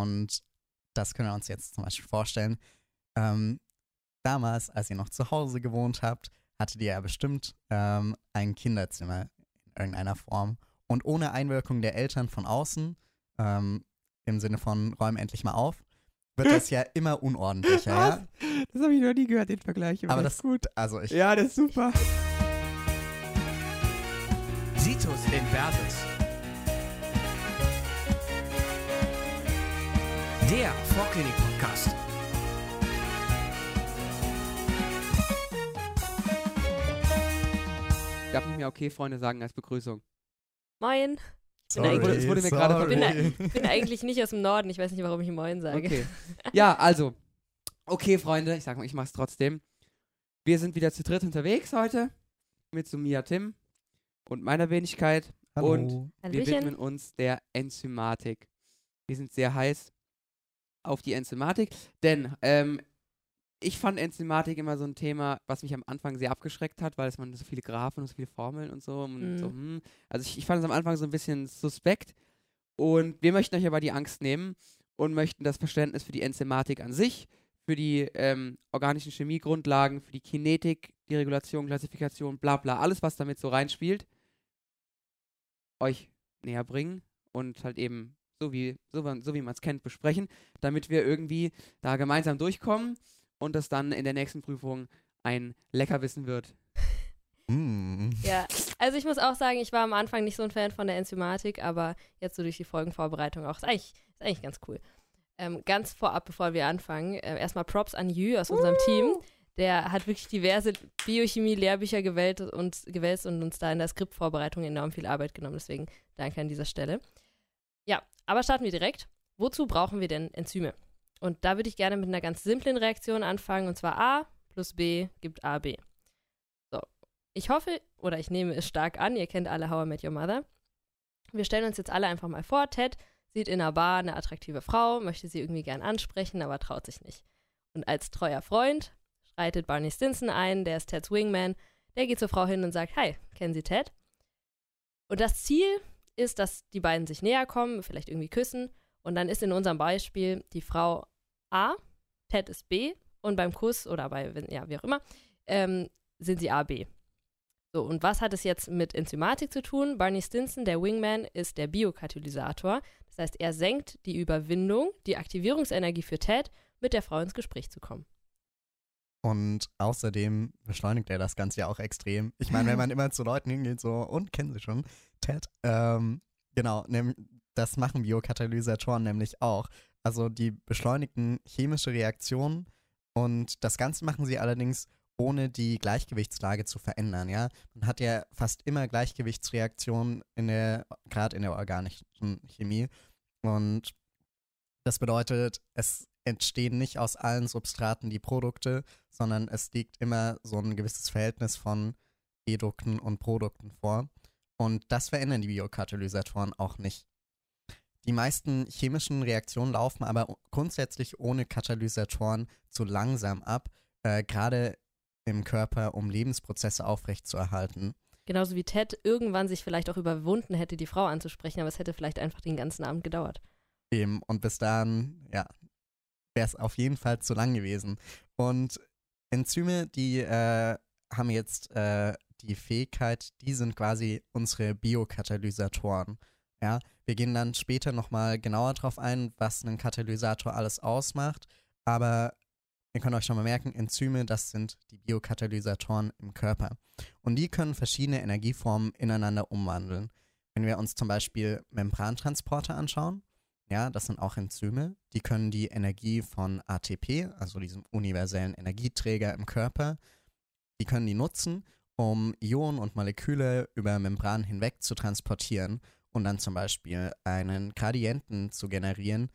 Und das können wir uns jetzt zum Beispiel vorstellen. Ähm, damals, als ihr noch zu Hause gewohnt habt, hattet ihr ja bestimmt ähm, ein Kinderzimmer in irgendeiner Form. Und ohne Einwirkung der Eltern von außen, ähm, im Sinne von räum endlich mal auf, wird das ja immer unordentlicher, ja? Das habe ich noch nie gehört, den Vergleich. Aber das ist gut. Also ich, Ja, das ist super. Situs Inversus. Der Vorklinik-Podcast. Darf nicht mehr okay Freunde sagen als Begrüßung. Moin. sorry, eigentlich- es wurde mir gerade sorry. Ich bin eigentlich nicht aus dem Norden. Ich weiß nicht, warum ich Moin sage. Okay. Ja, also. Okay, Freunde, ich sag mal, ich mach's trotzdem. Wir sind wieder zu dritt unterwegs heute. Mit Sumia Tim und meiner Wenigkeit. Hallo. Und wir widmen uns der Enzymatik. Wir sind sehr heiß auf die Enzymatik, denn ähm, ich fand Enzymatik immer so ein Thema, was mich am Anfang sehr abgeschreckt hat, weil es man so viele Graphen und so viele Formeln und so. Und Mhm. so hm. Also ich, ich fand es am Anfang so ein bisschen suspekt. Und wir möchten euch aber die Angst nehmen und möchten das Verständnis für die Enzymatik an sich, für die ähm, organischen Chemiegrundlagen, für die Kinetik, die Regulation, Klassifikation, bla bla, alles, was damit so reinspielt, euch näher bringen und halt eben so wie, so, so wie man es kennt, besprechen, damit wir irgendwie da gemeinsam durchkommen und das dann in der nächsten Prüfung ein Leckerwissen wird. Mm. Ja, also ich muss auch sagen, ich war am Anfang nicht so ein Fan von der Enzymatik, aber jetzt so durch die Folgenvorbereitung auch. Ist eigentlich, ist eigentlich ganz cool. Ähm, ganz vorab, bevor wir anfangen, äh, erstmal Props an Jü aus unserem Team. Der hat wirklich diverse Biochemie-Lehrbücher gewählt und, gewälzt und uns da in der Skriptvorbereitung enorm viel Arbeit genommen. Deswegen danke an dieser Stelle. Ja, aber starten wir direkt. Wozu brauchen wir denn Enzyme? Und da würde ich gerne mit einer ganz simplen Reaktion anfangen, und zwar A plus B gibt AB. So, ich hoffe oder ich nehme es stark an, ihr kennt alle How I Met Your Mother. Wir stellen uns jetzt alle einfach mal vor, Ted sieht in einer Bar eine attraktive Frau, möchte sie irgendwie gern ansprechen, aber traut sich nicht. Und als treuer Freund schreitet Barney Stinson ein, der ist Teds Wingman, der geht zur Frau hin und sagt, hi, kennen Sie Ted? Und das Ziel ist, dass die beiden sich näher kommen, vielleicht irgendwie küssen und dann ist in unserem Beispiel die Frau A, Ted ist B und beim Kuss oder bei, ja, wie auch immer, ähm, sind sie A, B. So, und was hat es jetzt mit Enzymatik zu tun? Barney Stinson, der Wingman, ist der Biokatalysator. Das heißt, er senkt die Überwindung, die Aktivierungsenergie für Ted, mit der Frau ins Gespräch zu kommen. Und außerdem beschleunigt er das Ganze ja auch extrem. Ich meine, wenn man immer zu Leuten hingeht, so, und kennen sie schon, Ted, ähm, genau, das machen Biokatalysatoren nämlich auch. Also die beschleunigen chemische Reaktionen und das Ganze machen sie allerdings ohne die Gleichgewichtslage zu verändern, ja. Man hat ja fast immer Gleichgewichtsreaktionen in der, gerade in der organischen Chemie. Und das bedeutet, es entstehen nicht aus allen Substraten die Produkte, sondern es liegt immer so ein gewisses Verhältnis von Edukten und Produkten vor. Und das verändern die Biokatalysatoren auch nicht. Die meisten chemischen Reaktionen laufen aber grundsätzlich ohne Katalysatoren zu langsam ab, äh, gerade im Körper, um Lebensprozesse aufrechtzuerhalten. Genauso wie Ted irgendwann sich vielleicht auch überwunden hätte, die Frau anzusprechen, aber es hätte vielleicht einfach den ganzen Abend gedauert. Eben. Und bis dahin, ja, wäre es auf jeden Fall zu lang gewesen. Und Enzyme, die äh, haben jetzt äh, die Fähigkeit, die sind quasi unsere Biokatalysatoren. Ja, wir gehen dann später nochmal genauer drauf ein, was ein Katalysator alles ausmacht. Aber ihr könnt euch schon mal merken, Enzyme, das sind die Biokatalysatoren im Körper. Und die können verschiedene Energieformen ineinander umwandeln. Wenn wir uns zum Beispiel Membrantransporter anschauen, ja, das sind auch Enzyme, die können die Energie von ATP, also diesem universellen Energieträger im Körper, die können die nutzen, um Ionen und Moleküle über Membran hinweg zu transportieren und dann zum Beispiel einen Gradienten zu generieren,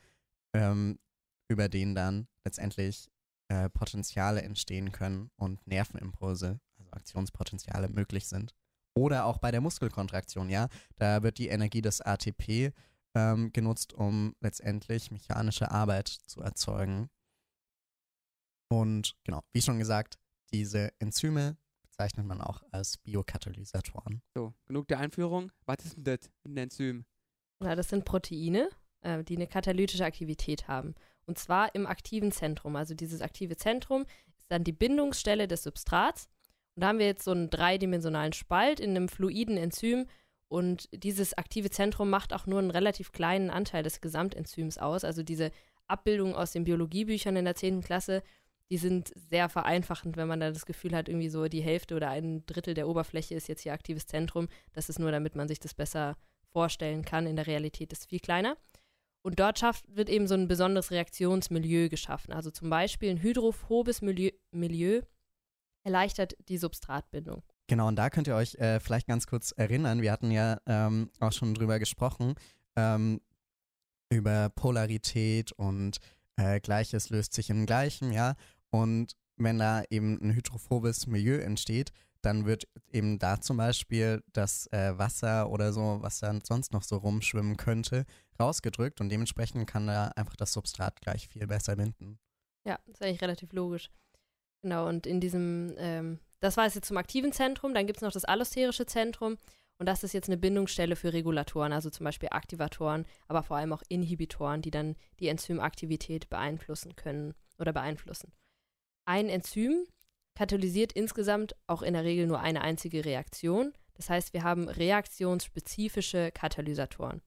ähm, über den dann letztendlich äh, Potenziale entstehen können und Nervenimpulse, also Aktionspotenziale möglich sind. Oder auch bei der Muskelkontraktion, ja, da wird die Energie des ATP ähm, genutzt, um letztendlich mechanische Arbeit zu erzeugen. Und genau, wie schon gesagt, diese Enzyme bezeichnet man auch als Biokatalysatoren. So, genug der Einführung. Was ist denn das, ein Enzym? Na, das sind Proteine. äh, die eine katalytische Aktivität haben. Und zwar im aktiven Zentrum. Also dieses aktive Zentrum ist dann die Bindungsstelle des Substrats. Und da haben wir jetzt so einen dreidimensionalen Spalt in einem fluiden Enzym. Und dieses aktive Zentrum macht auch nur einen relativ kleinen Anteil des Gesamtenzyms aus. Also diese Abbildungen aus den Biologiebüchern in der 10. Klasse, die sind sehr vereinfachend, wenn man da das Gefühl hat, irgendwie so die Hälfte oder ein Drittel der Oberfläche ist jetzt hier aktives Zentrum. Das ist nur, damit man sich das besser vorstellen kann. In der Realität ist es viel kleiner. Und dort schafft, wird eben so ein besonderes Reaktionsmilieu geschaffen. Also zum Beispiel ein hydrophobes Milieu, Milieu erleichtert die Substratbindung. Genau, und da könnt ihr euch äh, vielleicht ganz kurz erinnern, wir hatten ja ähm, auch schon drüber gesprochen, ähm, über Polarität und äh, Gleiches löst sich im Gleichen, ja. Und wenn da eben ein hydrophobes Milieu entsteht, dann wird eben da zum Beispiel das äh, Wasser oder so, was dann sonst noch so rumschwimmen könnte, rausgedrückt und dementsprechend kann da einfach das Substrat gleich viel besser binden. Ja, ist eigentlich relativ logisch. Genau, und in diesem, ähm, das war es jetzt zum aktiven Zentrum, dann gibt es noch das allosterische Zentrum und das ist jetzt eine Bindungsstelle für Regulatoren, also zum Beispiel Aktivatoren, aber vor allem auch Inhibitoren, die dann die Enzymaktivität beeinflussen können oder beeinflussen. Ein Enzym katalysiert insgesamt auch in der Regel nur eine einzige Reaktion. Das heißt, wir haben reaktionsspezifische Katalysatoren.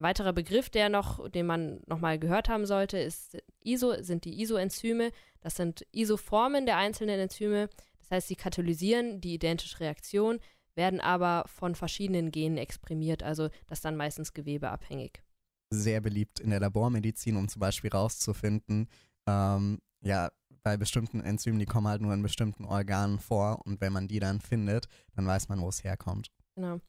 Ein weiterer Begriff, der noch, den man nochmal gehört haben sollte, ist ISO, sind die Isoenzyme. Das sind Isoformen der einzelnen Enzyme. Das heißt, sie katalysieren die identische Reaktion, werden aber von verschiedenen Genen exprimiert, also das dann meistens gewebeabhängig. Sehr beliebt in der Labormedizin, um zum Beispiel rauszufinden, ähm, ja, bei bestimmten Enzymen, die kommen halt nur in bestimmten Organen vor und wenn man die dann findet, dann weiß man, wo es herkommt. Genau.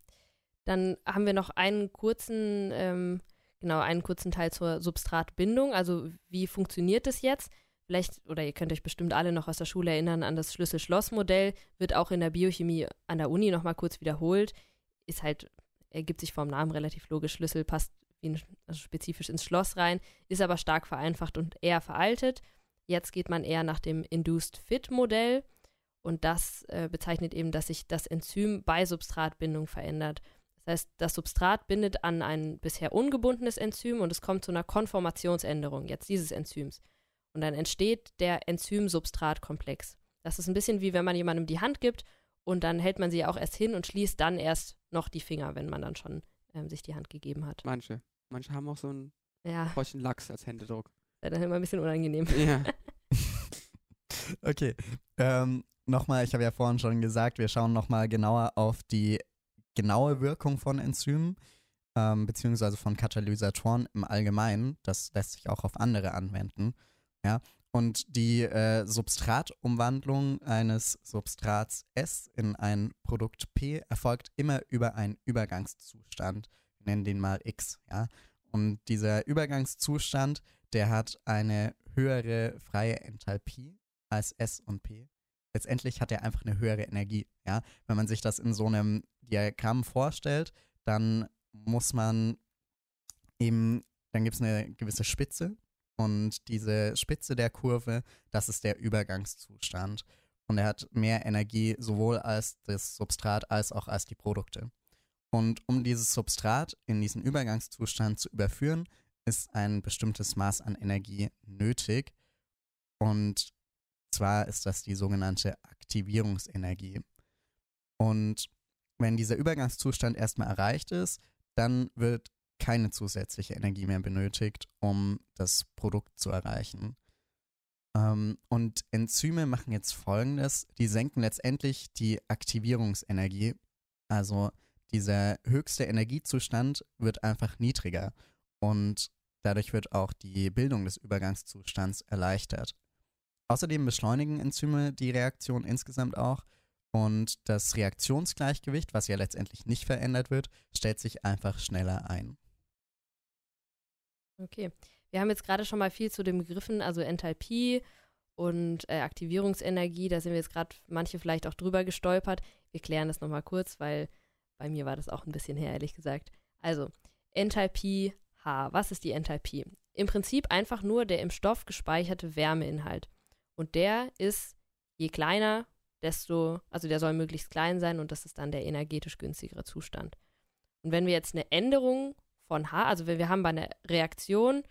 Dann haben wir noch einen kurzen, ähm, genau, einen kurzen Teil zur Substratbindung. Also wie funktioniert das jetzt? Vielleicht, oder ihr könnt euch bestimmt alle noch aus der Schule erinnern an das Schlüssel-Schloss-Modell, wird auch in der Biochemie an der Uni nochmal kurz wiederholt. Ist halt, ergibt sich vom Namen relativ logisch. Schlüssel passt ein, also spezifisch ins Schloss rein, ist aber stark vereinfacht und eher veraltet. Jetzt geht man eher nach dem Induced Fit Modell und das äh, bezeichnet eben, dass sich das Enzym bei Substratbindung verändert. Das heißt, das Substrat bindet an ein bisher ungebundenes Enzym und es kommt zu einer Konformationsänderung jetzt dieses Enzyms. Und dann entsteht der Enzym-Substrat-Komplex. Das ist ein bisschen wie wenn man jemandem die Hand gibt und dann hält man sie auch erst hin und schließt dann erst noch die Finger, wenn man dann schon ähm, sich die Hand gegeben hat. Manche. Manche haben auch so einen Ja, Feuchten Lachs als Händedruck. ist dann immer ein bisschen unangenehm. Ja. Okay. Ähm, nochmal, ich habe ja vorhin schon gesagt, wir schauen nochmal genauer auf die genaue Wirkung von Enzymen, ähm, beziehungsweise von Katalysatoren im Allgemeinen. Das lässt sich auch auf andere anwenden. Ja. Und die äh, Substratumwandlung eines Substrats S in ein Produkt P erfolgt immer über einen Übergangszustand. Wir nennen den mal X. Ja. Und dieser Übergangszustand, der hat eine höhere freie Enthalpie als S und P. Letztendlich hat er einfach eine höhere Energie. Ja? Wenn man sich das in so einem Diagramm vorstellt, dann muss man eben, dann gibt es eine gewisse Spitze und diese Spitze der Kurve, das ist der Übergangszustand. Und er hat mehr Energie sowohl als das Substrat als auch als die Produkte. Und um dieses Substrat in diesen Übergangszustand zu überführen, ist ein bestimmtes Maß an Energie nötig. Und zwar ist das die sogenannte Aktivierungsenergie. Und wenn dieser Übergangszustand erstmal erreicht ist, dann wird keine zusätzliche Energie mehr benötigt, um das Produkt zu erreichen. Ähm, und Enzyme machen jetzt folgendes: Die senken letztendlich die Aktivierungsenergie. Also dieser höchste Energiezustand wird einfach niedriger und dadurch wird auch die Bildung des Übergangszustands erleichtert. Außerdem beschleunigen Enzyme die Reaktion insgesamt auch und das Reaktionsgleichgewicht, was ja letztendlich nicht verändert wird, stellt sich einfach schneller ein. Okay. Wir haben jetzt gerade schon mal viel zu den Begriffen, also Enthalpie und äh, Aktivierungsenergie, da sind wir jetzt gerade manche vielleicht auch drüber gestolpert. Wir klären das nochmal kurz, weil bei mir war das auch ein bisschen her, ehrlich gesagt. Also, Enthalpie H. Was ist die Enthalpie? Im Prinzip einfach nur der im Stoff gespeicherte Wärmeinhalt. Und der ist, je kleiner, desto, also der soll möglichst klein sein und das ist dann der energetisch günstigere Zustand. Und wenn wir jetzt eine Änderung von H. Also wir, wir haben bei einer Reaktion,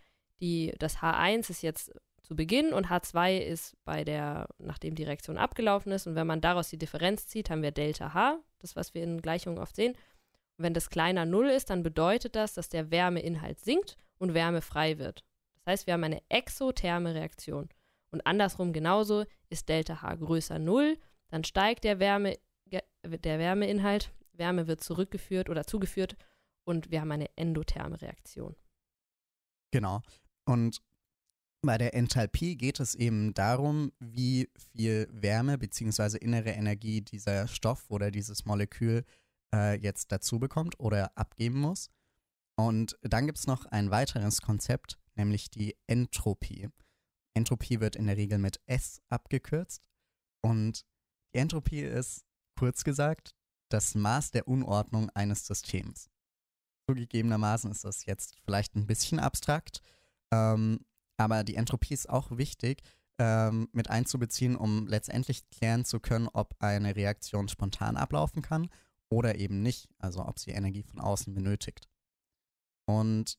die, das H1 ist jetzt zu Beginn und H2 ist bei der, nachdem die Reaktion abgelaufen ist. Und wenn man daraus die Differenz zieht, haben wir Delta H, das, was wir in Gleichungen oft sehen. Und wenn das kleiner Null ist, dann bedeutet das, dass der Wärmeinhalt sinkt und Wärme frei wird. Das heißt, wir haben eine exotherme Reaktion. Und andersrum genauso ist Delta H größer Null, dann steigt der, Wärme, der Wärmeinhalt, Wärme wird zurückgeführt oder zugeführt und wir haben eine endotherme Reaktion. Genau. Und bei der Enthalpie geht es eben darum, wie viel Wärme bzw. innere Energie dieser Stoff oder dieses Molekül äh, jetzt dazu bekommt oder abgeben muss. Und dann gibt es noch ein weiteres Konzept, nämlich die Entropie. Entropie wird in der Regel mit S abgekürzt. Und die Entropie ist, kurz gesagt, das Maß der Unordnung eines Systems. Zugegebenermaßen ist das jetzt vielleicht ein bisschen abstrakt, ähm, aber die Entropie ist auch wichtig ähm, mit einzubeziehen, um letztendlich klären zu können, ob eine Reaktion spontan ablaufen kann oder eben nicht, also ob sie Energie von außen benötigt. Und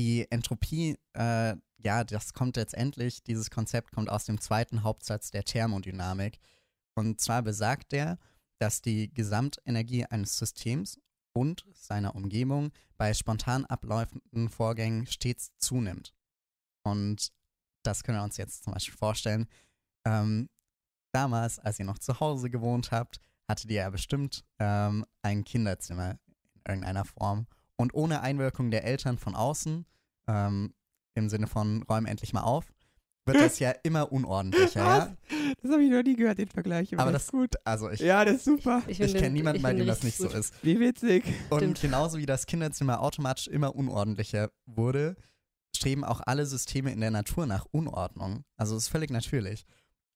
die Entropie, äh, ja, das kommt letztendlich, dieses Konzept kommt aus dem zweiten Hauptsatz der Thermodynamik. Und zwar besagt der, dass die Gesamtenergie eines Systems und seiner Umgebung bei spontan abläufenden Vorgängen stets zunimmt. Und das können wir uns jetzt zum Beispiel vorstellen. Ähm, damals, als ihr noch zu Hause gewohnt habt, hattet ihr ja bestimmt ähm, ein Kinderzimmer in irgendeiner Form. Und ohne Einwirkung der Eltern von außen, ähm, im Sinne von räum endlich mal auf, wird das ja immer unordentlicher, ja? Das habe ich noch nie gehört, den Vergleich. Aber das ist gut. Also ich, Ja, das ist super. ich, finde kenne den- niemanden, ich bei dem das nicht richtig so ist. Wie witzig. Und Stimmt. genauso wie das Kinderzimmer automatisch immer unordentlicher wurde, streben auch alle Systeme in der Natur nach Unordnung. Also es ist völlig natürlich.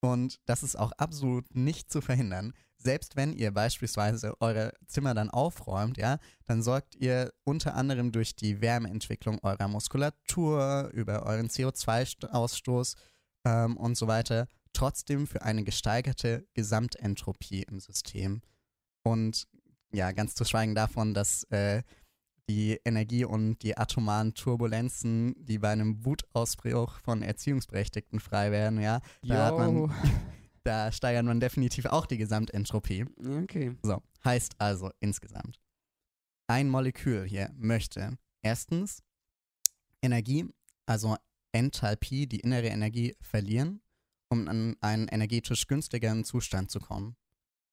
Und das ist auch absolut nicht zu verhindern. Selbst wenn ihr beispielsweise eure Zimmer dann aufräumt, ja, dann sorgt ihr unter anderem durch die Wärmeentwicklung eurer Muskulatur, über euren CO2-Ausstoß ähm, und so weiter trotzdem für eine gesteigerte Gesamtentropie im System. Und ja, ganz zu schweigen davon, dass äh, die Energie und die atomaren Turbulenzen, die bei einem Wutausbruch von Erziehungsberechtigten frei werden, ja, da, hat man. da steigert man definitiv auch die Gesamtentropie. Okay. So, heißt also insgesamt, ein Molekül hier möchte erstens Energie, also Enthalpie, die innere Energie verlieren, um an einen energetisch günstigeren Zustand zu kommen.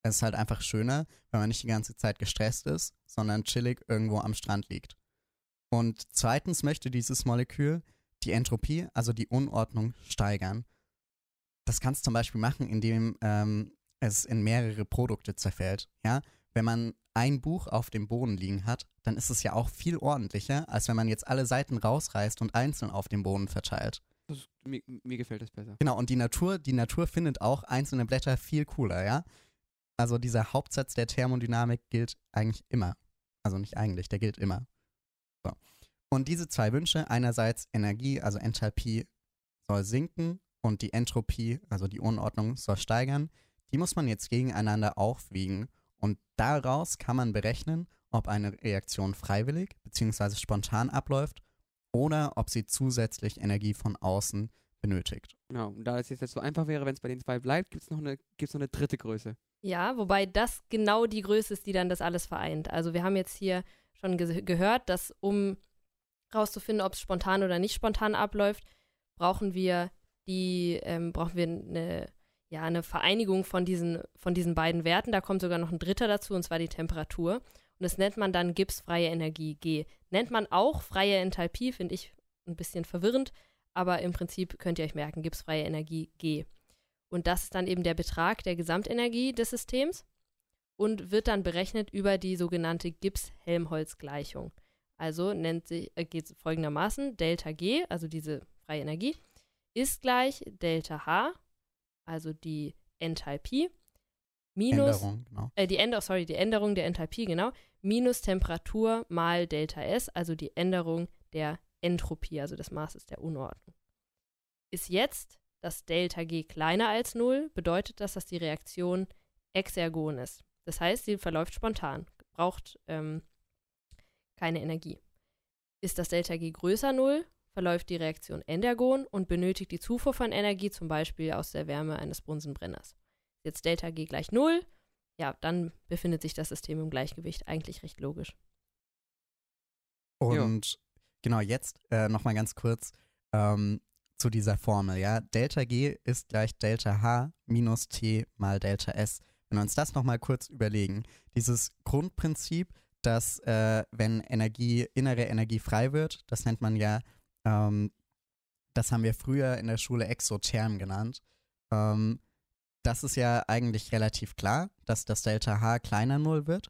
Es ist halt einfach schöner, wenn man nicht die ganze Zeit gestresst ist, sondern chillig irgendwo am Strand liegt. Und zweitens möchte dieses Molekül die Entropie, also die Unordnung, steigern. Das kannst du zum Beispiel machen, indem ähm, es in mehrere Produkte zerfällt. Ja? Wenn man ein Buch auf dem Boden liegen hat, dann ist es ja auch viel ordentlicher, als wenn man jetzt alle Seiten rausreißt und einzeln auf dem Boden verteilt. Das, mir, mir gefällt das besser. Genau, und die Natur, die Natur findet auch einzelne Blätter viel cooler, ja? Also dieser Hauptsatz der Thermodynamik gilt eigentlich immer. Also nicht eigentlich, der gilt immer. So. Und diese zwei Wünsche, einerseits Energie, also Enthalpie, soll sinken und die Entropie, also die Unordnung, soll steigern, die muss man jetzt gegeneinander aufwiegen. Und daraus kann man berechnen, ob eine Reaktion freiwillig bzw. spontan abläuft oder ob sie zusätzlich Energie von außen benötigt. Genau. Und da es jetzt so einfach wäre, wenn es bei den zwei bleibt, gibt es noch, eine- gibt's noch eine dritte Größe. Ja, wobei das genau die Größe ist, die dann das alles vereint. Also wir haben jetzt hier schon ge gehört, dass um rauszufinden, ob es spontan oder nicht spontan abläuft, brauchen wir die, ähm, brauchen wir eine, ja, eine Vereinigung von diesen, von diesen beiden Werten. Da kommt sogar noch ein dritter dazu, und zwar die Temperatur. Und das nennt man dann Gibbs-freie Energie, G. Nennt man auch freie Enthalpie, finde ich ein bisschen verwirrend, aber im Prinzip könnt ihr euch merken, Gibbs-freie Energie, G. Und das ist dann eben der Betrag der Gesamtenergie des Systems und wird dann berechnet über die sogenannte Gibbs-Helmholtz-Gleichung. Also nennt sich, äh, geht es folgendermaßen: Delta G, also diese freie Energie, ist gleich Delta H, also die Enthalpie, minus Änderung, genau. äh, die Änderung, sorry, die Änderung der Enthalpie, genau, minus Temperatur mal Delta S, also die Änderung der Entropie, also des Maßes der Unordnung. Ist jetzt das Delta G kleiner als 0, bedeutet das, dass die Reaktion exergon ist. Das heißt, sie verläuft spontan, braucht ähm, keine Energie. Ist das Delta G größer 0, verläuft die Reaktion endergon und benötigt die Zufuhr von Energie zum Beispiel aus der Wärme eines Bunsenbrenners. Ist jetzt Delta G gleich 0, ja, dann befindet sich das System im Gleichgewicht. Eigentlich recht logisch. Und genau jetzt äh, nochmal ganz kurz ähm, zu dieser Formel. Ja, Delta G ist gleich Delta H minus T mal Delta S. Wenn wir uns das nochmal kurz überlegen, dieses Grundprinzip, dass äh, wenn Energie, innere Energie frei wird, das nennt man ja, ähm, das haben wir früher in der Schule Exotherm genannt. Ähm, das ist ja eigentlich relativ klar, dass das Delta H kleiner Null wird.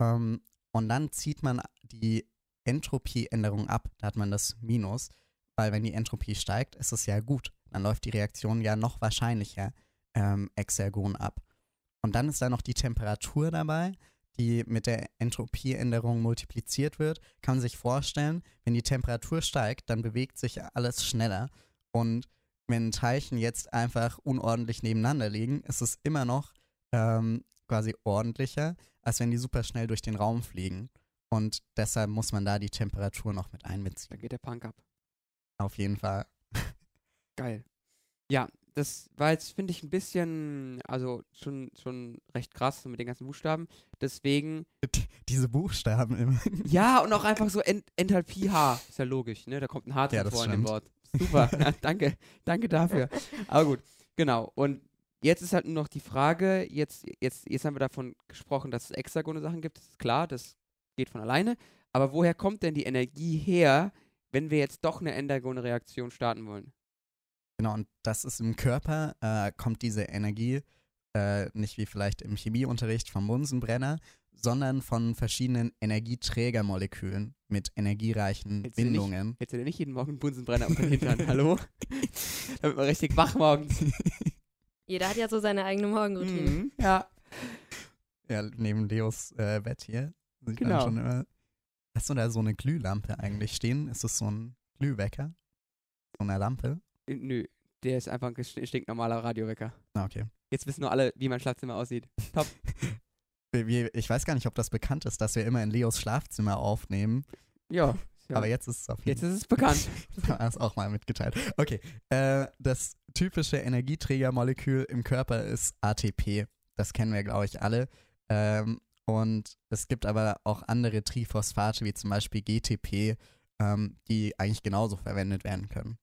Ähm, und dann zieht man die Entropieänderung ab, da hat man das Minus, weil wenn die Entropie steigt, ist es ja gut. Dann läuft die Reaktion ja noch wahrscheinlicher ähm, exergon ab. Und dann ist da noch die Temperatur dabei, die mit der Entropieänderung multipliziert wird. Kann man sich vorstellen, wenn die Temperatur steigt, dann bewegt sich alles schneller. Und wenn Teilchen jetzt einfach unordentlich nebeneinander liegen, ist es immer noch ähm, quasi ordentlicher, als wenn die super schnell durch den Raum fliegen. Und deshalb muss man da die Temperatur noch mit Da einbeziehen. geht der Punk ab. Auf jeden Fall. Geil. Ja, das war jetzt, finde ich, ein bisschen, also schon, schon recht krass mit den ganzen Buchstaben. Deswegen, Diese Buchstaben immer. ja, und auch einfach so Ent Enthalpie H. Ist ja logisch, ne? Da kommt ein H Ja, vor in dem. Wort. Super, ja, danke, danke dafür. Aber gut, genau. Und jetzt ist halt nur noch die Frage, jetzt, jetzt, jetzt haben wir davon gesprochen, dass es exagone Sachen gibt, das ist klar, das geht von alleine. Aber woher kommt denn die Energie her, wenn wir jetzt doch eine endergone Reaktion starten wollen? Genau, und das ist im Körper, äh, kommt diese Energie äh, nicht wie vielleicht im Chemieunterricht vom Bunsenbrenner, sondern von verschiedenen Energieträgermolekülen mit energiereichen Jetzt will ich- Bindungen. Hättest du denn nicht jeden Morgen einen Bunsenbrenner unter den Hintern? Hallo? da wird man richtig wach morgens. Jeder hat ja so seine eigene Morgenroutine. Mhm. Ja. Ja, neben Leos äh, Bett hier. Sieht Genau. Man schon immer, hast du da so eine Glühlampe eigentlich stehen? Ist das so ein Glühwecker? So eine Lampe? Äh, Nö, der ist einfach ein stinknormaler Radiowecker. Ah, okay. Jetzt wissen nur alle, wie mein Schlafzimmer aussieht. Top. Ich weiß gar nicht, ob das bekannt ist, dass wir immer in Leos Schlafzimmer aufnehmen, Ja. ja. aber jetzt ist es auf jeden Jetzt ist es bekannt. Haben wir das auch mal mitgeteilt. Okay, äh, das typische Energieträgermolekül im Körper ist ATP. Das kennen wir, glaube ich, alle. Ähm, und es gibt aber auch andere Triphosphate, wie zum Beispiel GTP, ähm, die eigentlich genauso verwendet werden können.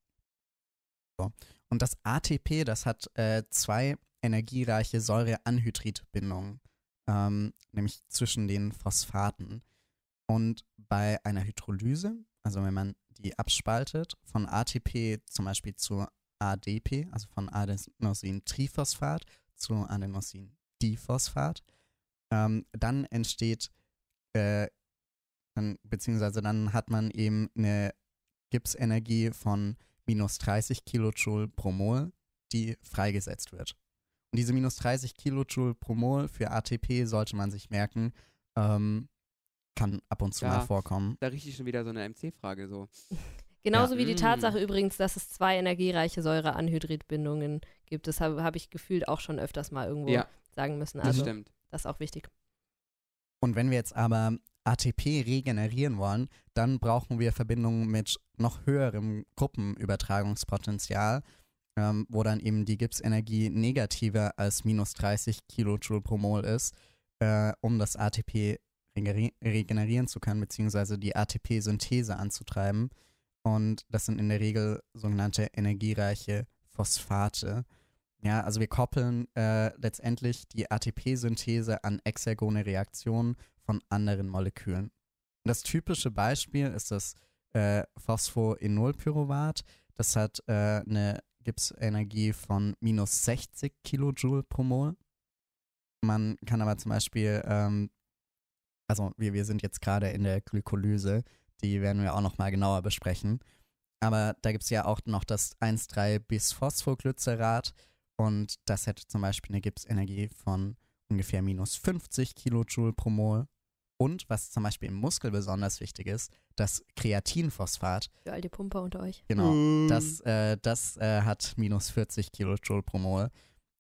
Und das ATP, das hat äh, zwei energiereiche Säureanhydridbindungen, ähm, nämlich zwischen den Phosphaten. Und bei einer Hydrolyse, also wenn man die abspaltet, von ATP zum Beispiel zu ADP, also von Adenosin-Triphosphat zu Adenosin-Diphosphat, ähm, dann entsteht, äh, dann, beziehungsweise dann hat man eben eine Gipsenergie von minus 30 Kilojoule pro Mol, die freigesetzt wird. Und diese minus 30 Kilojoule pro Mol für ATP sollte man sich merken, ähm, kann ab und zu Ja. mal vorkommen. Da rieche ich schon wieder so eine MC-Frage so. Genauso Ja. wie die. Tatsache übrigens, dass es zwei energiereiche Säureanhydridbindungen gibt. Das habe hab ich gefühlt auch schon öfters mal irgendwo Ja, sagen müssen. das Also stimmt. das ist auch wichtig. Und wenn wir jetzt aber ATP regenerieren wollen, dann brauchen wir Verbindungen mit noch höherem Gruppenübertragungspotenzial, ähm, wo dann eben die Gipsenergie negativer als minus 30 Kilojoule pro Mol ist, äh, um das ATP regenerieren zu können, beziehungsweise die ATP-Synthese anzutreiben. Und das sind in der Regel sogenannte energiereiche Phosphate. Ja, also wir koppeln äh, letztendlich die ATP-Synthese an exergone Reaktionen von anderen Molekülen. Das typische Beispiel ist das äh, Phosphoenolpyruvat. Das hat äh, eine Gipsenergie von minus 60 Kilojoule pro Mol. Man kann aber zum Beispiel, ähm, also wir, wir sind jetzt gerade in der Glykolyse, die werden wir auch nochmal genauer besprechen. Aber da gibt es ja auch noch das 1,3-Bisphosphoglycerat und das hätte zum Beispiel eine Gipsenergie von ungefähr minus 50 Kilojoule pro Mol. Und was zum Beispiel im Muskel besonders wichtig ist, das Kreatinphosphat, Für all die Pumper unter euch. genau, das, äh, das äh, hat minus 40 Kilojoule pro Mol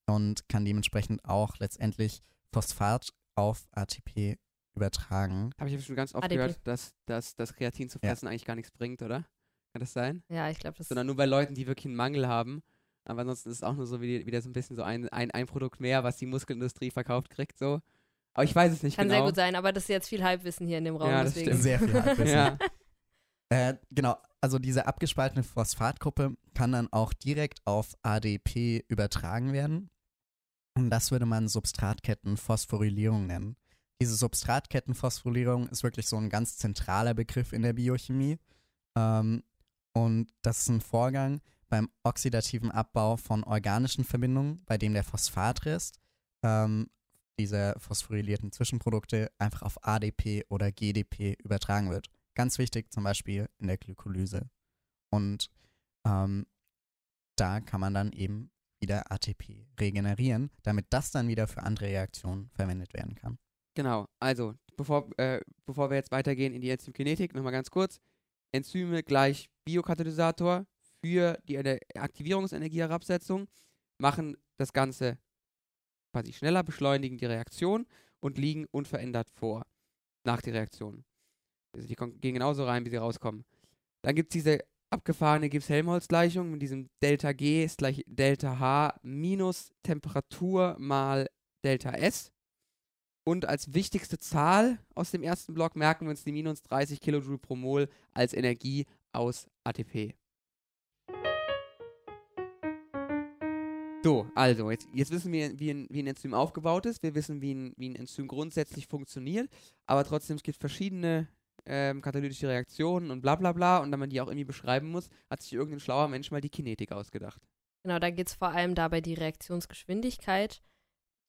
und kann dementsprechend auch letztendlich Phosphat auf ATP übertragen. Habe ich schon ganz oft ADP. gehört, dass, dass das Kreatin zu Ja. fressen eigentlich gar nichts bringt, oder? Kann das sein? Ja, ich glaube, das Sondern nur bei Leuten, die wirklich einen Mangel haben. Aber ansonsten ist es auch nur so wie, wieder so ein bisschen so ein, ein, ein Produkt mehr, was die Muskelindustrie verkauft kriegt. So. Aber ich weiß es nicht kann genau. sehr gut sein, aber das ist jetzt viel Halbwissen hier in dem Raum. Ja, das deswegen. stimmt. Sehr viel Halbwissen. Ja, Äh, genau, also diese abgespaltene Phosphatgruppe kann dann auch direkt auf ADP übertragen werden. Und das würde man Substratkettenphosphorylierung nennen. Diese Substratkettenphosphorylierung ist wirklich so ein ganz zentraler Begriff in der Biochemie. Ähm, und das ist ein Vorgang beim oxidativen Abbau von organischen Verbindungen, bei dem der Phosphatrest ähm, dieser phosphorylierten Zwischenprodukte einfach auf ADP oder GDP übertragen wird. Ganz wichtig zum Beispiel in der Glykolyse. Und ähm, da kann man dann eben wieder ATP regenerieren, damit das dann wieder für andere Reaktionen verwendet werden kann. genau. Also, bevor, äh, bevor wir jetzt weitergehen in die Enzymkinetik, nochmal ganz kurz. Enzyme gleich Biokatalysator für die Ene- Aktivierungsenergieherabsetzung machen das Ganze quasi schneller, beschleunigen die Reaktion und liegen unverändert vor nach der Reaktion. Also die gehen genauso rein, wie sie rauskommen. Dann gibt es diese abgefahrene Gibbs-Helmholtz-Gleichung mit diesem Delta G ist gleich Delta H minus Temperatur mal Delta S. Und als wichtigste Zahl aus dem ersten Block merken wir uns die minus 30 Kilojoule pro Mol als Energie aus ATP. So, also, jetzt, jetzt wissen wir, wie ein, wie ein Enzym aufgebaut ist. Wir wissen, wie ein, wie ein Enzym grundsätzlich funktioniert. Aber trotzdem, es gibt verschiedene ähm, katalytische Reaktionen und bla bla bla. Und da man die auch irgendwie beschreiben muss, hat sich irgendein schlauer Mensch mal die Kinetik ausgedacht. Genau, da geht es vor allem dabei, die Reaktionsgeschwindigkeit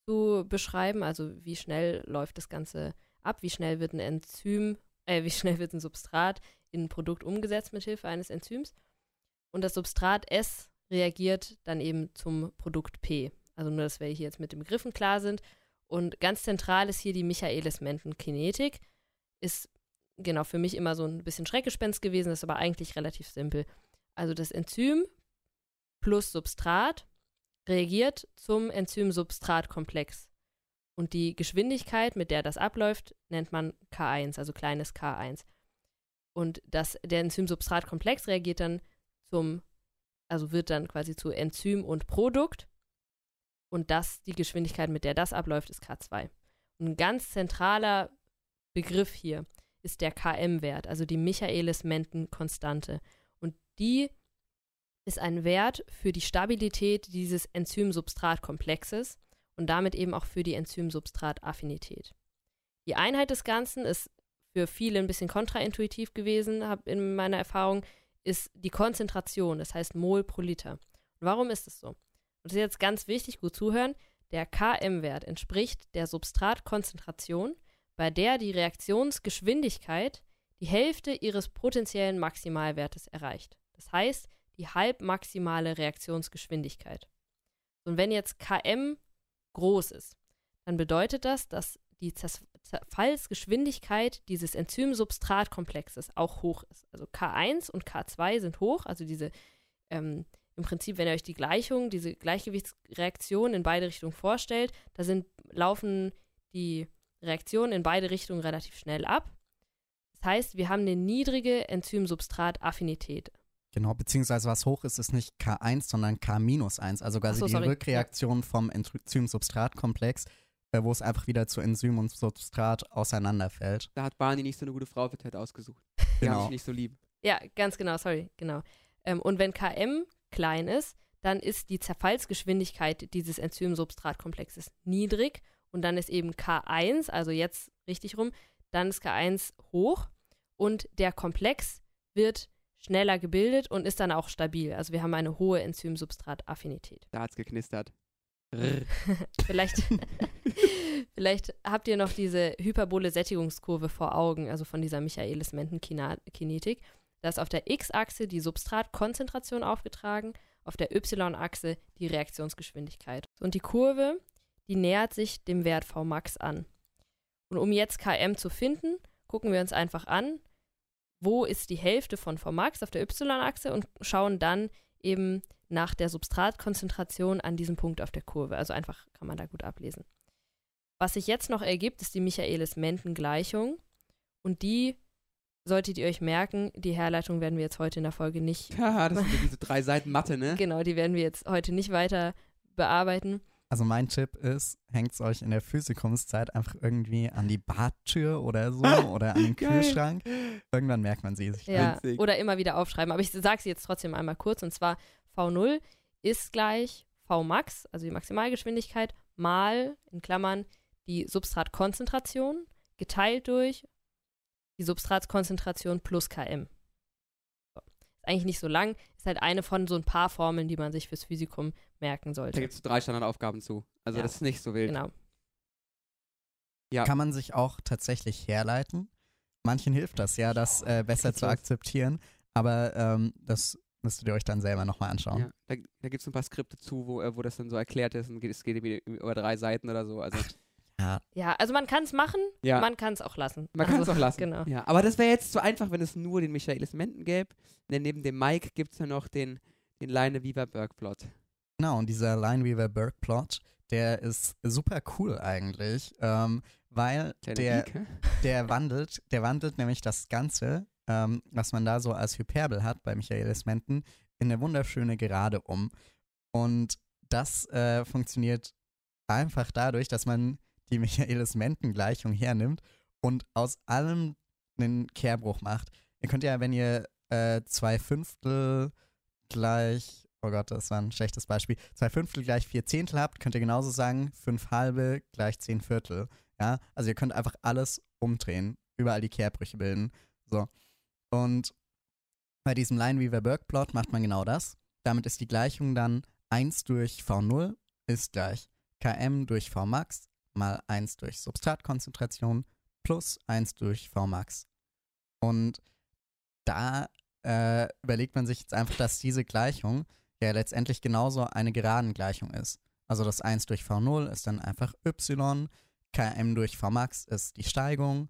zu beschreiben. Also wie schnell läuft das Ganze ab, wie schnell wird ein Enzym, äh, wie schnell wird ein Substrat in ein Produkt umgesetzt mit Hilfe eines Enzyms. Und das Substrat S reagiert dann eben zum Produkt P. Also nur, dass wir hier jetzt mit den Begriffen klar sind. Und ganz zentral ist hier die Michaelis-Menten-Kinetik. Ist genau für mich immer so ein bisschen Schreckgespenst gewesen, ist aber eigentlich relativ simpel. Also das Enzym plus Substrat reagiert zum Enzym-Substrat-Komplex. Und die Geschwindigkeit, mit der das abläuft, nennt man K1, also kleines K1. Und das, der Enzym-Substrat-Komplex reagiert dann zum, also wird dann quasi zu Enzym und Produkt. Und das, die Geschwindigkeit, mit der das abläuft, ist K2. Und ein ganz zentraler Begriff hier ist der KM-Wert, also die Michaelis-Menten-Konstante. Und die ist ein Wert für die Stabilität dieses Enzym-Substrat-Komplexes und damit eben auch für die Enzym-Substrat-Affinität. Die Einheit des Ganzen ist für viele ein bisschen kontraintuitiv gewesen, hab in meiner Erfahrung, ist die Konzentration, das heißt Mol pro Liter. Und warum ist es so? Und das ist jetzt ganz wichtig, gut zuhören. Der KM-Wert entspricht der Substratkonzentration, bei der die Reaktionsgeschwindigkeit die Hälfte ihres potenziellen Maximalwertes erreicht. Das heißt, die halbmaximale Reaktionsgeschwindigkeit. Und wenn jetzt Km groß ist, dann bedeutet das, dass die Zerfallsgeschwindigkeit dieses Enzym-Substrat-Komplexes auch hoch ist. Also K1 und K2 sind hoch, also diese ähm, im Prinzip, wenn ihr euch die Gleichung, diese Gleichgewichtsreaktion in beide Richtungen vorstellt, da sind, laufen die Reaktionen in beide Richtungen relativ schnell ab. Das heißt, wir haben eine niedrige Enzym-Substrat-Affinität. Genau, beziehungsweise was hoch ist, ist nicht K1, sondern K-1, also quasi so, die sorry. Rückreaktion vom Enzym-Substrat-Komplex, wo es einfach wieder zu Enzym und Substrat auseinanderfällt. Da hat Barney nicht so eine gute Frau für Ted ausgesucht. Die Genau. haben sich nicht so lieb. Ja, ganz genau, sorry, genau. Ähm, und wenn Km klein ist, dann ist die Zerfallsgeschwindigkeit dieses Enzym-Substrat-Komplexes niedrig und dann ist eben K1, also jetzt richtig rum, dann ist K1 hoch und der Komplex wird schneller gebildet und ist dann auch stabil. Also wir haben eine hohe Enzym-Substrat-Affinität. Da hat's geknistert. Vielleicht, vielleicht habt ihr noch diese Hyperbole-Sättigungskurve vor Augen, also von dieser Michaelis-Menten-Kinetik. Da ist auf der X-Achse die Substratkonzentration aufgetragen, auf der Y-Achse die Reaktionsgeschwindigkeit. Und die Kurve, die nähert sich dem Wert Vmax an. Und um jetzt Km zu finden, gucken wir uns einfach an, wo ist die Hälfte von Vmax auf der Y-Achse und schauen dann eben nach der Substratkonzentration an diesem Punkt auf der Kurve. Also einfach kann man da gut ablesen. Was sich jetzt noch ergibt, ist die Michaelis-Menten-Gleichung. Und die solltet ihr euch merken. Die Herleitung werden wir jetzt heute in der Folge nicht. Haha, das sind diese drei Seiten Mathe, ne? Genau, die werden wir jetzt heute nicht weiter bearbeiten. Also mein Tipp ist, hängt es euch in der Physikumszeit einfach irgendwie an die Badtür oder so oder an den. Kühlschrank. Irgendwann merkt man sie sich. Ja, oder immer wieder aufschreiben. Aber ich sage sie jetzt trotzdem einmal kurz. Und zwar V0 ist gleich Vmax, also die Maximalgeschwindigkeit, mal, in Klammern, die Substratkonzentration geteilt durch die Substratkonzentration plus Km. So. Ist eigentlich nicht so lang, ist halt eine von so ein paar Formeln, die man sich fürs Physikum merken Da sollte. gibt es drei Standardaufgaben zu. Also Ja. das ist nicht so wild. Genau. Ja. Kann man sich auch tatsächlich herleiten. Manchen hilft das ja, das äh, besser zu akzeptieren. Aber ähm, das müsstet ihr euch dann selber nochmal anschauen. Ja, da da gibt es ein paar Skripte zu, wo, äh, wo das dann so erklärt ist und es geht über, über drei Seiten oder so. Also Ja, Ja, also man kann es machen, ja, man kann es auch lassen. man kann es also, auch lassen. Genau. Ja, aber das wäre jetzt zu einfach, wenn es nur den Michaelis Menten gäbe. Denn neben dem Mike gibt es ja noch den, den Leine Viva Bergplot. Genau, und dieser Lineweaver-Berg-Plot, der ist super cool eigentlich, ähm, weil Kleiner der, Geek, der wandelt, der wandelt nämlich das Ganze, ähm, was man da so als Hyperbel hat bei Michaelis Menten, in eine wunderschöne Gerade um. Und das äh, funktioniert einfach dadurch, dass man die Michaelis Menten-Gleichung hernimmt und aus allem einen Kehrbruch macht. Ihr könnt ja, wenn ihr äh, zwei Fünftel gleich, oh Gott, das war ein schlechtes Beispiel, zwei Fünftel gleich vier Zehntel habt, könnt ihr genauso sagen, fünf halbe gleich zehn Viertel. Ja, also ihr könnt einfach alles umdrehen, überall die Kehrbrüche bilden. So. Und bei diesem Lineweaver-Burke-Plot macht man genau das. Damit ist die Gleichung dann 1 durch V0 ist gleich Km durch Vmax mal 1 durch Substratkonzentration plus 1 durch Vmax. Und da äh, überlegt man sich jetzt einfach, dass diese Gleichung ja letztendlich genauso eine Geradengleichung ist. Also das 1 durch V0 ist dann einfach y, Km durch Vmax ist die Steigung,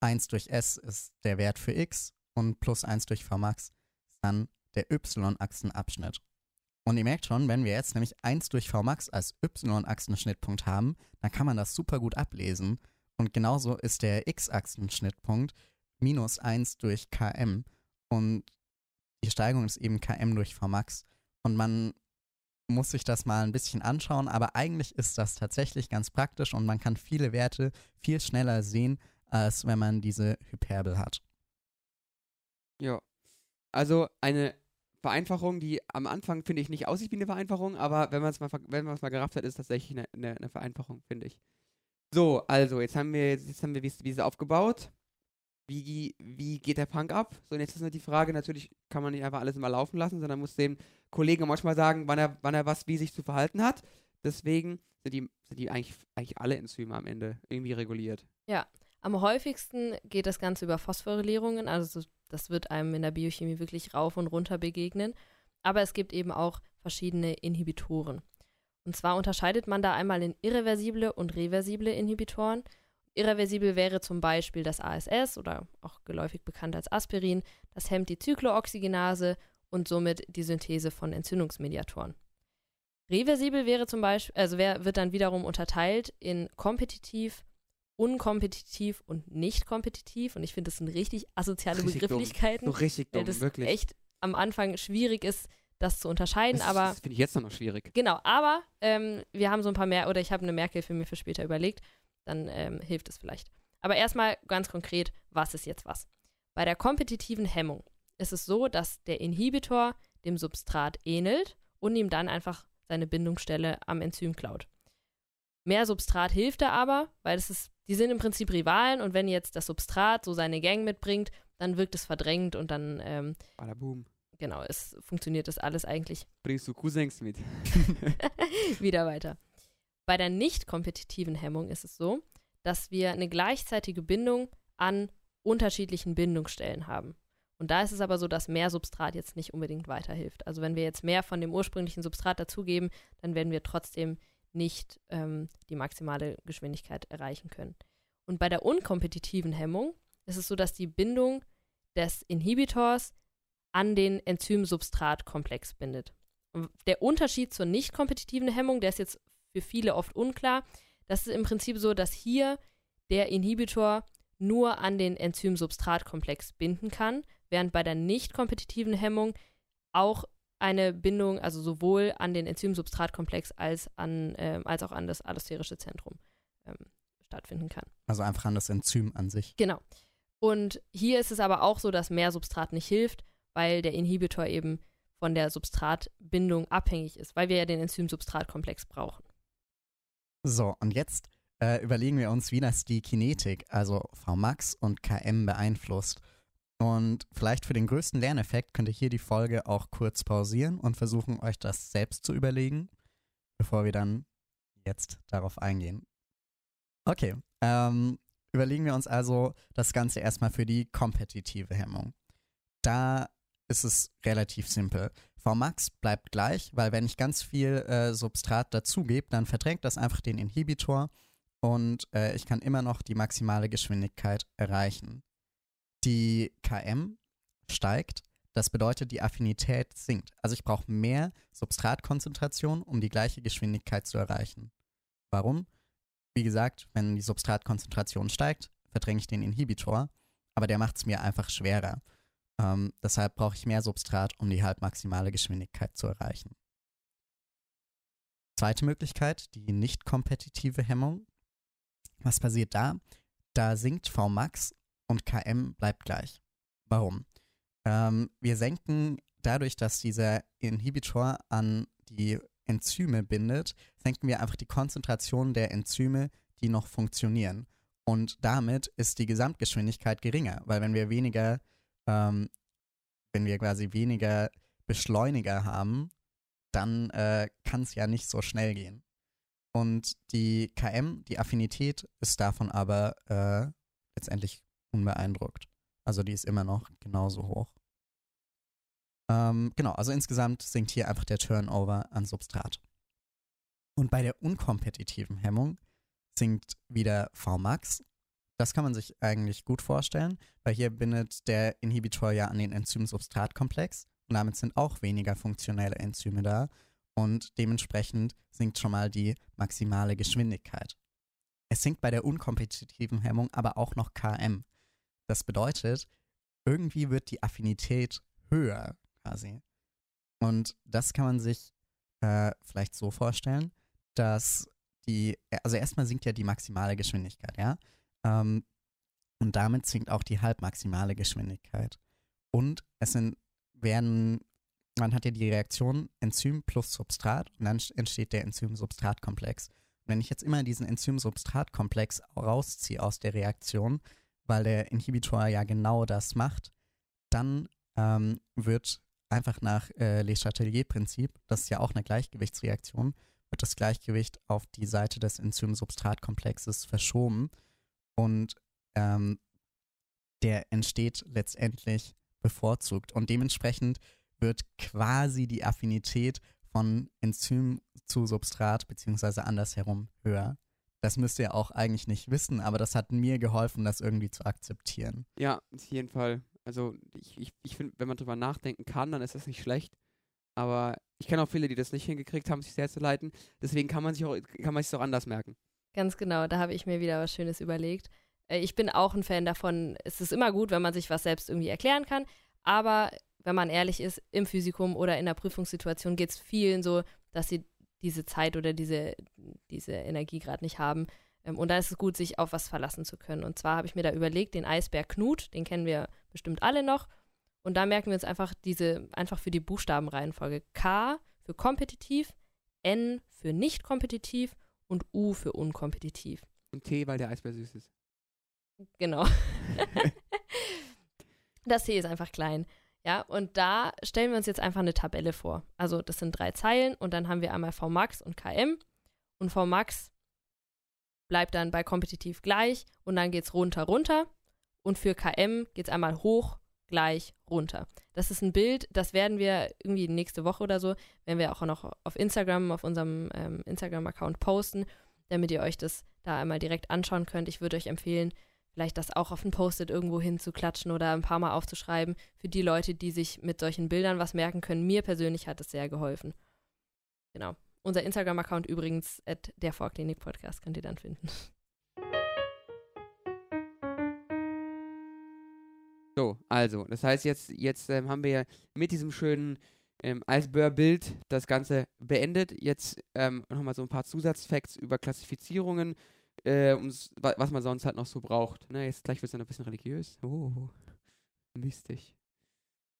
1 durch S ist der Wert für x und plus 1 durch Vmax ist dann der y-Achsenabschnitt. Und ihr merkt schon, wenn wir jetzt nämlich 1 durch Vmax als y-Achsenschnittpunkt haben, dann kann man das super gut ablesen. Und genauso ist der x-Achsenschnittpunkt minus 1 durch km. Und die Steigung ist eben km durch Vmax. Und man muss sich das mal ein bisschen anschauen, aber eigentlich ist das tatsächlich ganz praktisch und man kann viele Werte viel schneller sehen, als wenn man diese Hyperbel hat. Ja. Also eine Vereinfachung, die am Anfang, finde ich, nicht aussieht wie eine Vereinfachung, aber wenn man es mal, mal gerafft hat, ist tatsächlich eine, eine, eine Vereinfachung, finde ich. So, also, jetzt haben wir, jetzt haben wir wie, ist aufgebaut. Wie, wie geht der Punk ab? So, und jetzt ist nur die Frage, natürlich kann man nicht einfach alles immer laufen lassen, sondern muss dem Kollegen manchmal sagen, wann er, wann er was wie sich zu verhalten hat. Deswegen sind die, sind die eigentlich, eigentlich alle Enzyme am Ende irgendwie reguliert. Am häufigsten geht das Ganze über Phosphorylierungen, also so- das wird einem in der Biochemie wirklich rauf und runter begegnen. Aber es gibt eben auch verschiedene Inhibitoren. Und zwar unterscheidet man da einmal in irreversible und reversible Inhibitoren. Irreversibel wäre zum Beispiel das ASS oder auch geläufig bekannt als Aspirin. Das hemmt die Zyklooxygenase und somit die Synthese von Entzündungsmediatoren. Reversibel wäre zum Beispiel, also wird dann wiederum unterteilt in kompetitiv, unkompetitiv und nicht kompetitiv. Und ich finde, das sind richtig asoziale Richtig dumm. Begrifflichkeiten, So richtig weil dumm, das wirklich. echt am Anfang schwierig ist, das zu unterscheiden. das, aber das finde ich jetzt noch schwierig. Genau, aber ähm, wir haben so ein paar mehr, oder ich habe eine Merkhilfe mir für später überlegt, dann ähm, hilft es vielleicht. Aber erstmal ganz konkret, was ist jetzt was? Bei der kompetitiven Hemmung ist es so, dass der Inhibitor dem Substrat ähnelt und ihm dann einfach seine Bindungsstelle am Enzym klaut. Mehr Substrat hilft er aber, weil es ist, die sind im Prinzip Rivalen und wenn jetzt das Substrat so seine Gang mitbringt, dann wirkt es verdrängt und dann, ähm, Bada boom. genau, es funktioniert das alles eigentlich Bringst du Cousins mit? wieder weiter. Bei der nicht kompetitiven Hemmung ist es so, dass wir eine gleichzeitige Bindung an unterschiedlichen Bindungsstellen haben. Und da ist es aber so, dass mehr Substrat jetzt nicht unbedingt weiterhilft. Also wenn wir jetzt mehr von dem ursprünglichen Substrat dazugeben, dann werden wir trotzdem nicht ähm, die maximale Geschwindigkeit erreichen können. Und bei der unkompetitiven Hemmung ist es so, dass die Bindung des Inhibitors an den Enzym-Substrat-Komplex bindet. Der Unterschied zur nicht kompetitiven Hemmung, der ist jetzt für viele oft unklar. Das ist im Prinzip so, dass hier der Inhibitor nur an den Enzym-Substrat-Komplex binden kann, während bei der nicht kompetitiven Hemmung auch eine Bindung, also sowohl an den Enzym-Substrat-Komplex als, an, äh, als auch an das allosterische Zentrum ähm, stattfinden kann. Also einfach an das Enzym an sich. Genau. Und hier ist es aber auch so, dass mehr Substrat nicht hilft, weil der Inhibitor eben von der Substratbindung abhängig ist, weil wir ja den Enzym-Substrat-Komplex brauchen. So, und jetzt äh, überlegen wir uns, wie das die Kinetik, also Vmax und Km beeinflusst. Und vielleicht für den größten Lerneffekt könnt ihr hier die Folge auch kurz pausieren und versuchen, euch das selbst zu überlegen, bevor wir dann jetzt darauf eingehen. Okay, ähm, überlegen wir uns also das Ganze erstmal für die kompetitive Hemmung. Da ist es relativ simpel. Vmax bleibt gleich, weil wenn ich ganz viel äh, Substrat dazugebe, dann verdrängt das einfach den Inhibitor und äh, ich kann immer noch die maximale Geschwindigkeit erreichen. Die KM steigt, das bedeutet, die Affinität sinkt. Also ich brauche mehr Substratkonzentration, um die gleiche Geschwindigkeit zu erreichen. Warum? Wie gesagt, wenn die Substratkonzentration steigt, verdränge ich den Inhibitor, aber der macht es mir einfach schwerer. Ähm, deshalb brauche ich mehr Substrat, um die halbmaximale Geschwindigkeit zu erreichen. Zweite Möglichkeit, die nicht kompetitive Hemmung. Was passiert da? Da sinkt Vmax und Km bleibt gleich. Warum? Ähm, wir senken dadurch, dass dieser Inhibitor an die Enzyme bindet, senken wir einfach die Konzentration der Enzyme, die noch funktionieren. Und damit ist die Gesamtgeschwindigkeit geringer, weil wenn wir weniger, ähm, wenn wir quasi weniger Beschleuniger haben, dann äh, kann es ja nicht so schnell gehen. Und die KM, die Affinität, ist davon aber äh, letztendlich unbeeindruckt. Also die ist immer noch genauso hoch. Ähm, genau, also insgesamt sinkt hier einfach der Turnover an Substrat. Und bei der unkompetitiven Hemmung sinkt wieder Vmax. Das kann man sich eigentlich gut vorstellen, weil hier bindet der Inhibitor ja an den Enzym-Substrat-Komplex und damit sind auch weniger funktionelle Enzyme da und dementsprechend sinkt schon mal die maximale Geschwindigkeit. Es sinkt bei der unkompetitiven Hemmung aber auch noch Km. Das bedeutet, irgendwie wird die Affinität höher quasi. Und das kann man sich äh, vielleicht so vorstellen, dass die, also erstmal sinkt ja die maximale Geschwindigkeit, ja. Ähm, und damit sinkt auch die halbmaximale Geschwindigkeit. Und es sind, werden man hat ja die Reaktion Enzym plus Substrat und dann entsteht der Enzym-Substrat-Komplex. Wenn ich jetzt immer diesen Enzym-Substrat-Komplex rausziehe aus der Reaktion, weil der Inhibitor ja genau das macht, dann ähm, wird einfach nach äh, Le Chatelier-Prinzip, das ist ja auch eine Gleichgewichtsreaktion, wird das Gleichgewicht auf die Seite des Enzym-Substrat-Komplexes verschoben und ähm, der entsteht letztendlich bevorzugt. Und dementsprechend wird quasi die Affinität von Enzym zu Substrat beziehungsweise andersherum höher. Das müsst ihr auch eigentlich nicht wissen, aber das hat mir geholfen, das irgendwie zu akzeptieren. Ja, auf jeden Fall. Also ich, ich, ich finde, wenn man drüber nachdenken kann, dann ist das nicht schlecht. Aber ich kenne auch viele, die das nicht hingekriegt haben, sich selbst zu leiten. Deswegen kann man sich auch, kann man sich auch anders merken. Ganz genau, da habe ich mir wieder was Schönes überlegt. Äh, ich bin auch ein Fan davon, es ist immer gut, wenn man sich was selbst irgendwie erklären kann, aber wenn man ehrlich ist, im Physikum oder in der Prüfungssituation geht es vielen so, dass sie diese Zeit oder diese, diese Energie gerade nicht haben. Ähm, und da ist es gut, sich auf was verlassen zu können. Und zwar habe ich mir da überlegt, den Eisberg Knut, den kennen wir bestimmt alle noch. Und da merken wir uns einfach diese, einfach für die Buchstabenreihenfolge. K für kompetitiv, N für nicht kompetitiv und U für unkompetitiv. Und T, weil der Eisbär süß ist. Genau. das T ist einfach klein. Ja, und da stellen wir uns jetzt einfach eine Tabelle vor. Also das sind drei Zeilen und dann haben wir einmal Vmax und Km. Und Vmax bleibt dann bei kompetitiv gleich und dann geht es runter, runter. Und für KM geht es einmal hoch, gleich, runter. Das ist ein Bild, das werden wir irgendwie nächste Woche oder so, werden wir auch noch auf Instagram, auf unserem ähm, Instagram-Account posten, damit ihr euch das da einmal direkt anschauen könnt. Ich würde euch empfehlen, vielleicht das auch auf ein Post-it irgendwo hinzuklatschen oder ein paar Mal aufzuschreiben für die Leute, die sich mit solchen Bildern was merken können. Mir persönlich hat es sehr geholfen. Genau. unser Instagram-Account übrigens, at der Vorklinik-Podcast, könnt ihr dann finden. So, also, das heißt, jetzt, jetzt ähm, haben wir mit diesem schönen ähm, Eisbär-Bild das Ganze beendet. Jetzt ähm, nochmal so ein paar Zusatzfacts über Klassifizierungen, äh, ums- was man sonst halt noch so braucht. Ne, jetzt gleich wird es dann ein bisschen religiös. Oh, mystisch.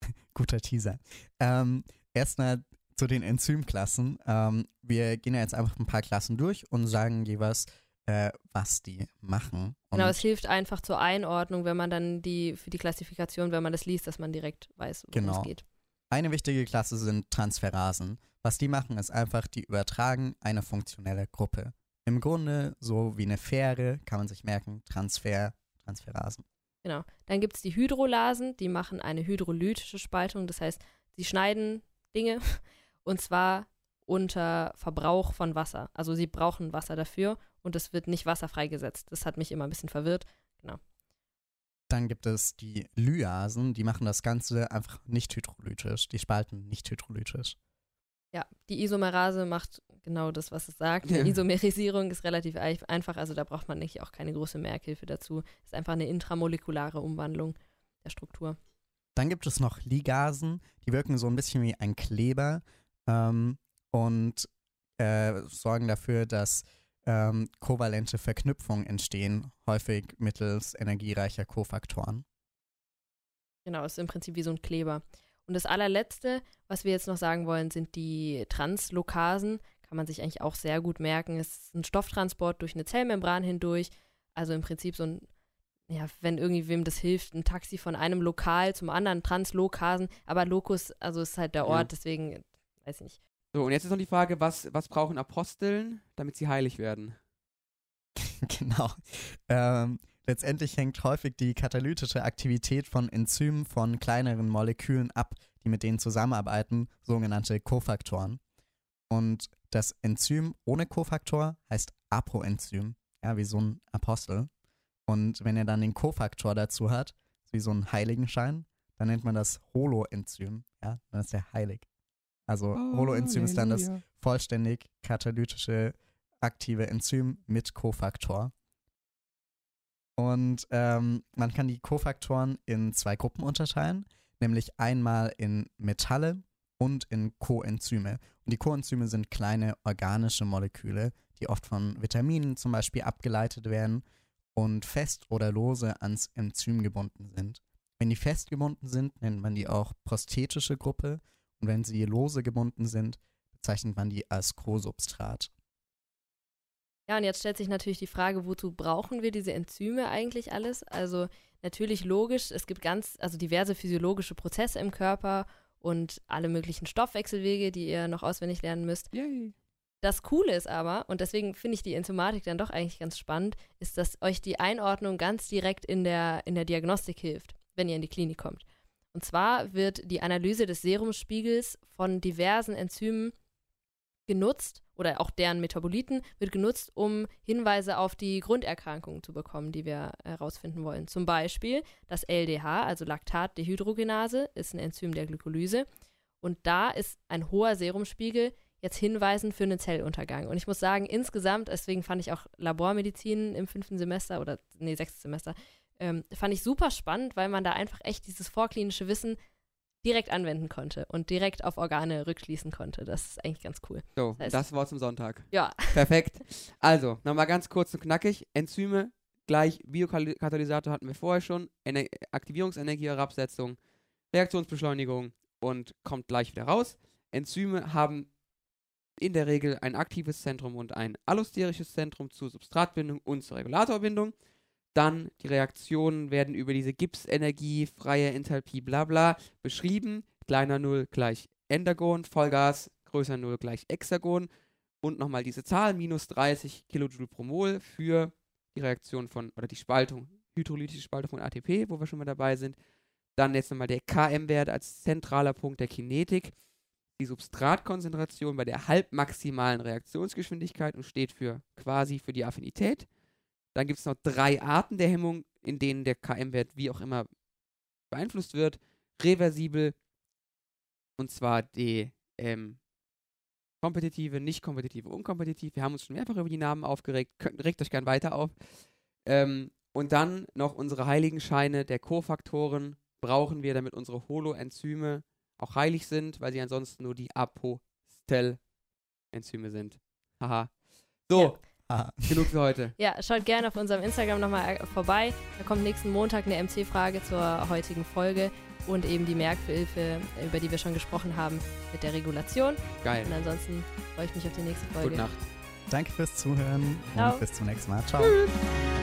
Guter Teaser. Ähm, Erstmal zu den Enzymklassen. Ähm, wir gehen ja jetzt einfach ein paar Klassen durch und sagen jeweils, äh, was die machen. Und Genau, es hilft einfach zur Einordnung, wenn man dann die, für die Klassifikation, wenn man das liest, dass man direkt weiß, worum Genau. es geht. Eine wichtige Klasse sind Transferasen. Was die machen, ist einfach, die übertragen eine funktionelle Gruppe. Im Grunde so wie eine Fähre, kann man sich merken, Transfer, Transferasen. Genau. Dann gibt es die Hydrolasen, die machen eine hydrolytische Spaltung, das heißt, sie schneiden Dinge und zwar unter Verbrauch von Wasser. Also sie brauchen Wasser dafür und es wird nicht Wasser freigesetzt. Das hat mich immer ein bisschen verwirrt. Dann gibt es die Lyasen, die machen das Ganze einfach nicht hydrolytisch. Die spalten nicht hydrolytisch. Ja, die Isomerase macht genau das, was es sagt. Ja. Die Isomerisierung ist relativ einfach, also da braucht man nicht auch keine große Merkhilfe dazu. Ist einfach eine intramolekulare Umwandlung der Struktur. Dann gibt es noch Ligasen, die wirken so ein bisschen wie ein Kleber ähm, und äh, sorgen dafür, dass ähm, kovalente Verknüpfungen entstehen, häufig mittels energiereicher Kofaktoren. Genau, ist im Prinzip wie so ein Kleber. Und das allerletzte, was wir jetzt noch sagen wollen, sind die Translokasen. Kann man sich eigentlich auch sehr gut merken. Es ist ein Stofftransport durch eine Zellmembran hindurch. Also im Prinzip so ein, ja, wenn irgendwie wem das hilft, ein Taxi von einem Lokal zum anderen, Translokasen. Aber Locus, also ist halt der Ja. Ort, deswegen, weiß ich nicht. So, und jetzt ist noch die Frage, was, was brauchen Aposteln, damit sie heilig werden? genau. Ähm, letztendlich hängt häufig die katalytische Aktivität von Enzymen von kleineren Molekülen ab, die mit denen zusammenarbeiten, sogenannte Kofaktoren. Und das Enzym ohne Kofaktor heißt Apoenzym, ja, wie so ein Apostel. Und wenn er dann den Kofaktor dazu hat, wie so ein Heiligenschein, dann nennt man das Holoenzym, ja, dann ist er heilig. Also Holoenzym ist dann das vollständig katalytische aktive Enzym mit Kofaktor. Und ähm, man kann die Kofaktoren in zwei Gruppen unterteilen, nämlich einmal in Metalle und in Coenzyme. Und die Coenzyme sind kleine organische Moleküle, die oft von Vitaminen zum Beispiel abgeleitet werden und fest oder lose ans Enzym gebunden sind. Wenn die fest gebunden sind, nennt man die auch prosthetische Gruppe und wenn sie lose gebunden sind, bezeichnet man die als Co-Substrat. Ja, und jetzt stellt sich natürlich die Frage, wozu brauchen wir diese Enzyme eigentlich alles? Also natürlich logisch, es gibt ganz, also diverse physiologische Prozesse im Körper und alle möglichen Stoffwechselwege, die ihr noch auswendig lernen müsst. Yay. Das Coole ist aber, und deswegen finde ich die Enzymatik dann doch eigentlich ganz spannend, ist, dass euch die Einordnung ganz direkt in der, in der Diagnostik hilft, wenn ihr in die Klinik kommt. Und zwar wird die Analyse des Serumspiegels von diversen Enzymen genutzt oder auch deren Metaboliten wird genutzt, um Hinweise auf die Grunderkrankungen zu bekommen, die wir herausfinden wollen. Zum Beispiel das LDH, also Laktatdehydrogenase, ist ein Enzym der Glykolyse. Und da ist ein hoher Serumspiegel jetzt hinweisend für einen Zelluntergang. Und ich muss sagen, insgesamt, deswegen fand ich auch Labormedizin im fünften Semester oder, nee, sechstes Semester, ähm, fand ich super spannend, weil man da einfach echt dieses vorklinische Wissen direkt anwenden konnte und direkt auf Organe rückschließen konnte. Das ist eigentlich ganz cool. So, Das heißt- das war zum Sonntag. Ja, Perfekt. Also, nochmal ganz kurz und knackig. Enzyme gleich Biokatalysator hatten wir vorher schon. Ener Aktivierungsenergieherabsetzung, Reaktionsbeschleunigung und kommt gleich wieder raus. Enzyme haben in der Regel ein aktives Zentrum und ein allosterisches Zentrum zur Substratbindung und zur Regulatorbindung. Dann die Reaktionen werden über diese Gipsenergie, freie Enthalpie, bla bla beschrieben. Kleiner 0 gleich Endergon, Vollgas, größer 0 gleich Hexagon. Und nochmal diese Zahl, minus 30 Kilojoule pro Mol für die Reaktion von, oder die Spaltung, hydrolytische Spaltung von ATP, wo wir schon mal dabei sind. Dann jetzt nochmal der KM-Wert als zentraler Punkt der Kinetik. Die Substratkonzentration bei der halbmaximalen Reaktionsgeschwindigkeit und steht für quasi für die Affinität. Dann gibt es noch drei Arten der Hemmung, in denen der KM-Wert wie auch immer beeinflusst wird. Reversibel, und zwar die, ähm, kompetitive, nicht kompetitive, unkompetitiv. Wir haben uns schon mehrfach über die Namen aufgeregt. Könnt, regt euch gern weiter auf. Ähm, und dann noch unsere Heiligenscheine der Kofaktoren brauchen wir, damit unsere Holoenzyme auch heilig sind, weil sie ansonsten nur die Apostel-Enzyme sind. Haha. So, Ja. Ah, genug für heute. Ja, schaut gerne auf unserem Instagram nochmal äh, vorbei. Da kommt nächsten Montag eine MC-Frage zur heutigen Folge und eben die Merkhilfe, über die wir schon gesprochen haben, mit der Regulation. Geil. Und ansonsten freue ich mich auf die nächste Folge. Gute Nacht. danke fürs Zuhören Ciao. und bis zum nächsten Mal. Ciao. Tschüss.